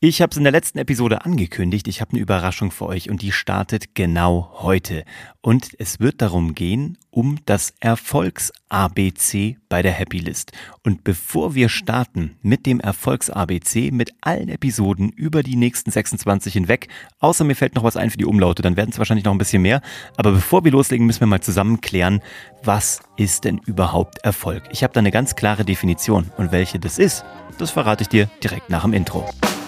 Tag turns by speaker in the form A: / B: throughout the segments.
A: Ich habe es in der letzten Episode angekündigt. Ich habe eine Überraschung für euch und die startet genau heute. Und es wird darum gehen, um das Erfolgs-ABC bei der Happy List. Und bevor wir starten mit dem Erfolgs-ABC, mit allen Episoden über die nächsten 26 hinweg, außer mir fällt noch was ein für die Umlaute, dann werden es wahrscheinlich noch ein bisschen mehr. Aber bevor wir loslegen, müssen wir mal zusammen klären, was ist denn überhaupt Erfolg? Ich habe da eine ganz klare Definition. Und welche das ist, das verrate ich dir direkt nach dem Intro.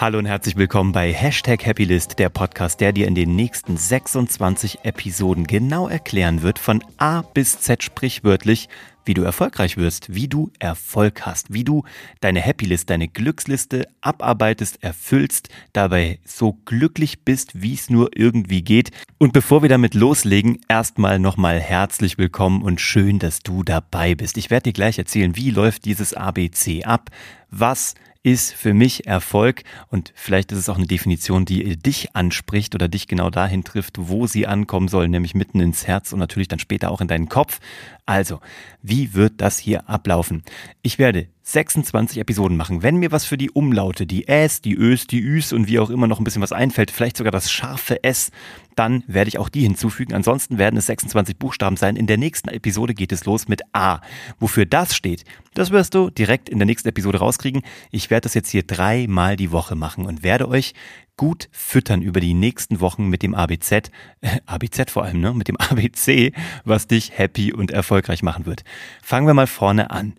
A: Hallo und herzlich willkommen bei Hashtag Happylist, der Podcast, der dir in den nächsten 26 Episoden genau erklären wird, von A bis Z sprichwörtlich, wie du erfolgreich wirst, wie du Erfolg hast, wie du deine Happylist, deine Glücksliste abarbeitest, erfüllst, dabei so glücklich bist, wie es nur irgendwie geht. Und bevor wir damit loslegen, erstmal nochmal herzlich willkommen und schön, dass du dabei bist. Ich werde dir gleich erzählen, wie läuft dieses ABC ab, was ist für mich Erfolg und vielleicht ist es auch eine Definition, die dich anspricht oder dich genau dahin trifft, wo sie ankommen soll, nämlich mitten ins Herz und natürlich dann später auch in deinen Kopf. Also, wie wird das hier ablaufen? Ich werde 26 Episoden machen. Wenn mir was für die Umlaute, die Äs, die Ös, die Üs und wie auch immer noch ein bisschen was einfällt, vielleicht sogar das scharfe S, dann werde ich auch die hinzufügen. Ansonsten werden es 26 Buchstaben sein. In der nächsten Episode geht es los mit A. Wofür das steht, das wirst du direkt in der nächsten Episode rauskriegen. Ich werde das jetzt hier dreimal die Woche machen und werde euch gut füttern über die nächsten Wochen mit dem ABZ, äh, ABZ vor allem, ne, mit dem ABC, was dich happy und erfolgreich machen wird. Fangen wir mal vorne an.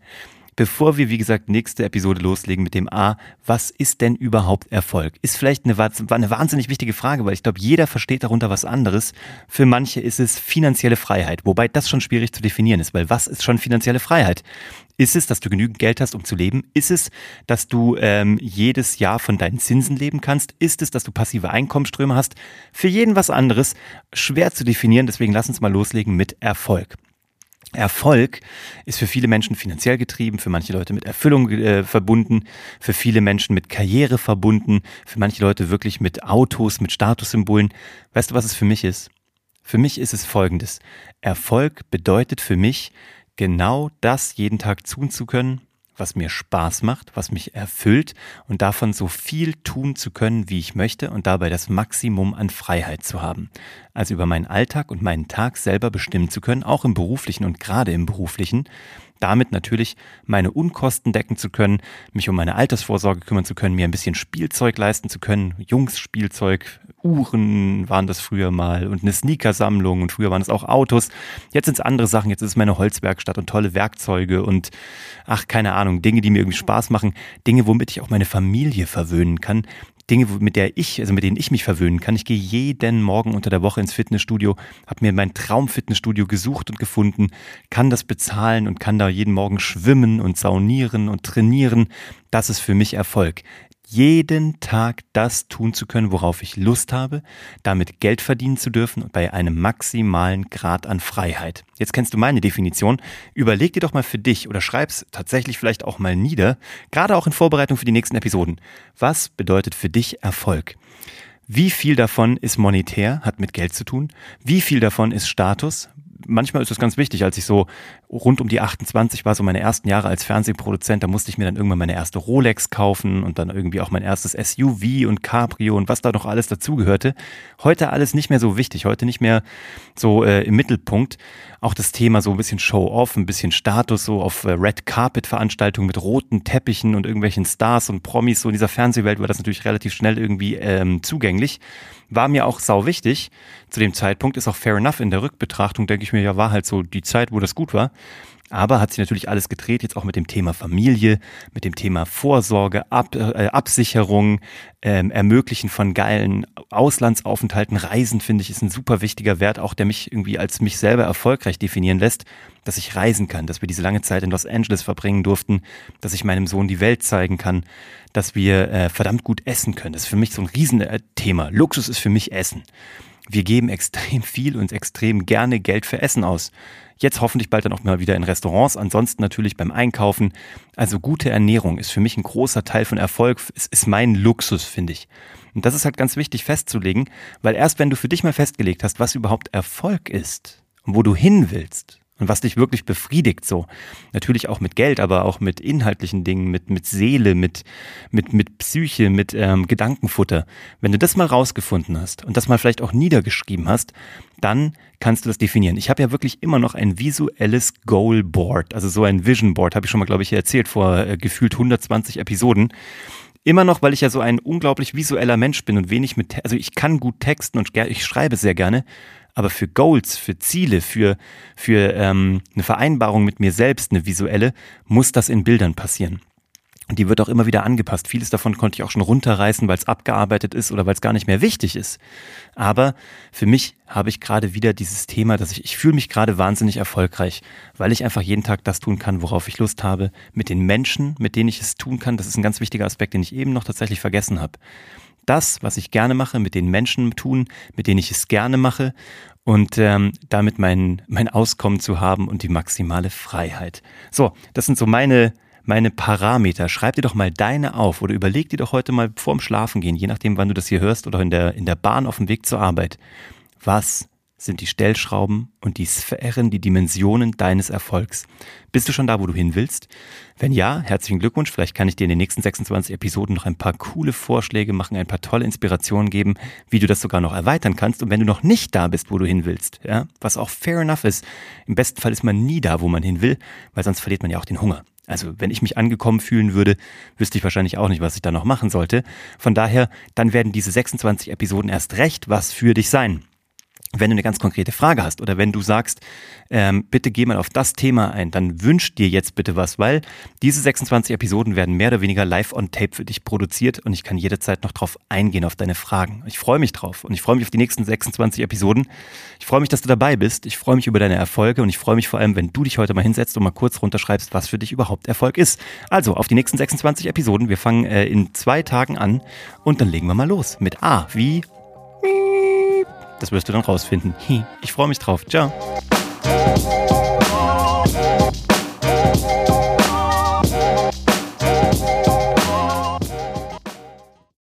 A: Bevor wir, wie gesagt, nächste Episode loslegen mit dem A, was ist denn überhaupt Erfolg? Ist vielleicht eine, eine wahnsinnig wichtige Frage, weil ich glaube, jeder versteht darunter was anderes. Für manche ist es finanzielle Freiheit, wobei das schon schwierig zu definieren ist, weil was ist schon finanzielle Freiheit? Ist es, dass du genügend Geld hast, um zu leben? Ist es, dass du ähm, jedes Jahr von deinen Zinsen leben kannst? Ist es, dass du passive Einkommensströme hast? Für jeden was anderes. Schwer zu definieren, deswegen lass uns mal loslegen mit Erfolg. Erfolg ist für viele Menschen finanziell getrieben, für manche Leute mit Erfüllung äh, verbunden, für viele Menschen mit Karriere verbunden, für manche Leute wirklich mit Autos, mit Statussymbolen. Weißt du, was es für mich ist? Für mich ist es folgendes. Erfolg bedeutet für mich, genau das jeden Tag tun zu können, was mir Spaß macht, was mich erfüllt und davon so viel tun zu können, wie ich möchte und dabei das Maximum an Freiheit zu haben. Also über meinen Alltag und meinen Tag selber bestimmen zu können, auch im beruflichen und gerade im beruflichen damit natürlich meine Unkosten decken zu können, mich um meine Altersvorsorge kümmern zu können, mir ein bisschen Spielzeug leisten zu können, Jungsspielzeug, Uhren waren das früher mal und eine Sneakersammlung und früher waren es auch Autos. Jetzt sind es andere Sachen, jetzt ist es meine Holzwerkstatt und tolle Werkzeuge und ach, keine Ahnung, Dinge, die mir irgendwie Spaß machen, Dinge, womit ich auch meine Familie verwöhnen kann, Dinge, mit der ich, also mit denen ich mich verwöhnen kann. Ich gehe jeden Morgen unter der Woche ins Fitnessstudio, habe mir mein Traumfitnessstudio gesucht und gefunden, kann das bezahlen und kann da jeden Morgen schwimmen und saunieren und trainieren. Das ist für mich Erfolg jeden Tag das tun zu können, worauf ich Lust habe, damit Geld verdienen zu dürfen und bei einem maximalen Grad an Freiheit. Jetzt kennst du meine Definition. Überleg dir doch mal für dich oder schreib's tatsächlich vielleicht auch mal nieder, gerade auch in Vorbereitung für die nächsten Episoden. Was bedeutet für dich Erfolg? Wie viel davon ist monetär, hat mit Geld zu tun? Wie viel davon ist Status? Manchmal ist es ganz wichtig, als ich so rund um die 28 war, so meine ersten Jahre als Fernsehproduzent, da musste ich mir dann irgendwann meine erste Rolex kaufen und dann irgendwie auch mein erstes SUV und Cabrio und was da noch alles dazugehörte. Heute alles nicht mehr so wichtig, heute nicht mehr so äh, im Mittelpunkt. Auch das Thema so ein bisschen Show-off, ein bisschen Status, so auf äh, Red Carpet-Veranstaltungen mit roten Teppichen und irgendwelchen Stars und Promis, so in dieser Fernsehwelt war das natürlich relativ schnell irgendwie ähm, zugänglich. War mir auch sau wichtig. Zu dem Zeitpunkt ist auch fair enough in der Rückbetrachtung, denke ich mir, ja, war halt so die Zeit, wo das gut war. Aber hat sich natürlich alles gedreht, jetzt auch mit dem Thema Familie, mit dem Thema Vorsorge, Ab, äh, Absicherung, ähm, Ermöglichen von geilen Auslandsaufenthalten, Reisen, finde ich, ist ein super wichtiger Wert, auch der mich irgendwie als mich selber erfolgreich definieren lässt, dass ich reisen kann, dass wir diese lange Zeit in Los Angeles verbringen durften, dass ich meinem Sohn die Welt zeigen kann, dass wir äh, verdammt gut essen können. Das ist für mich so ein Riesenthema. Luxus ist für mich Essen. Wir geben extrem viel und extrem gerne Geld für Essen aus. Jetzt hoffentlich bald dann auch mal wieder in Restaurants, ansonsten natürlich beim Einkaufen. Also gute Ernährung ist für mich ein großer Teil von Erfolg. Es ist mein Luxus, finde ich. Und das ist halt ganz wichtig festzulegen, weil erst wenn du für dich mal festgelegt hast, was überhaupt Erfolg ist und wo du hin willst, und was dich wirklich befriedigt so. Natürlich auch mit Geld, aber auch mit inhaltlichen Dingen, mit, mit Seele, mit, mit, mit Psyche, mit ähm, Gedankenfutter. Wenn du das mal rausgefunden hast und das mal vielleicht auch niedergeschrieben hast, dann kannst du das definieren. Ich habe ja wirklich immer noch ein visuelles Goal Board, also so ein Vision Board, habe ich schon mal, glaube ich, erzählt vor äh, gefühlt 120 Episoden. Immer noch, weil ich ja so ein unglaublich visueller Mensch bin und wenig mit, also ich kann gut texten und ich schreibe sehr gerne, aber für Goals, für Ziele, für, für ähm, eine Vereinbarung mit mir selbst, eine visuelle, muss das in Bildern passieren. Und die wird auch immer wieder angepasst. Vieles davon konnte ich auch schon runterreißen, weil es abgearbeitet ist oder weil es gar nicht mehr wichtig ist. Aber für mich habe ich gerade wieder dieses Thema, dass ich, ich fühle mich gerade wahnsinnig erfolgreich, weil ich einfach jeden Tag das tun kann, worauf ich Lust habe, mit den Menschen, mit denen ich es tun kann. Das ist ein ganz wichtiger Aspekt, den ich eben noch tatsächlich vergessen habe. Das, was ich gerne mache, mit den Menschen tun, mit denen ich es gerne mache und ähm, damit mein, mein Auskommen zu haben und die maximale Freiheit. So, das sind so meine meine Parameter. Schreib dir doch mal deine auf oder überleg dir doch heute mal vorm Schlafengehen, je nachdem, wann du das hier hörst oder in der, in der Bahn auf dem Weg zur Arbeit. Was sind die Stellschrauben und die Sphären, die Dimensionen deines Erfolgs. Bist du schon da, wo du hin willst? Wenn ja, herzlichen Glückwunsch. Vielleicht kann ich dir in den nächsten 26 Episoden noch ein paar coole Vorschläge machen, ein paar tolle Inspirationen geben, wie du das sogar noch erweitern kannst. Und wenn du noch nicht da bist, wo du hin willst, ja, was auch fair enough ist, im besten Fall ist man nie da, wo man hin will, weil sonst verliert man ja auch den Hunger. Also wenn ich mich angekommen fühlen würde, wüsste ich wahrscheinlich auch nicht, was ich da noch machen sollte. Von daher, dann werden diese 26 Episoden erst recht was für dich sein wenn du eine ganz konkrete Frage hast oder wenn du sagst, ähm, bitte geh mal auf das Thema ein, dann wünsch dir jetzt bitte was, weil diese 26 Episoden werden mehr oder weniger live on tape für dich produziert und ich kann jederzeit noch drauf eingehen, auf deine Fragen. Ich freue mich drauf und ich freue mich auf die nächsten 26 Episoden. Ich freue mich, dass du dabei bist. Ich freue mich über deine Erfolge und ich freue mich vor allem, wenn du dich heute mal hinsetzt und mal kurz runterschreibst, was für dich überhaupt Erfolg ist. Also auf die nächsten 26 Episoden. Wir fangen äh, in zwei Tagen an und dann legen wir mal los mit A wie das wirst du dann rausfinden. Ich freue mich drauf. Ciao.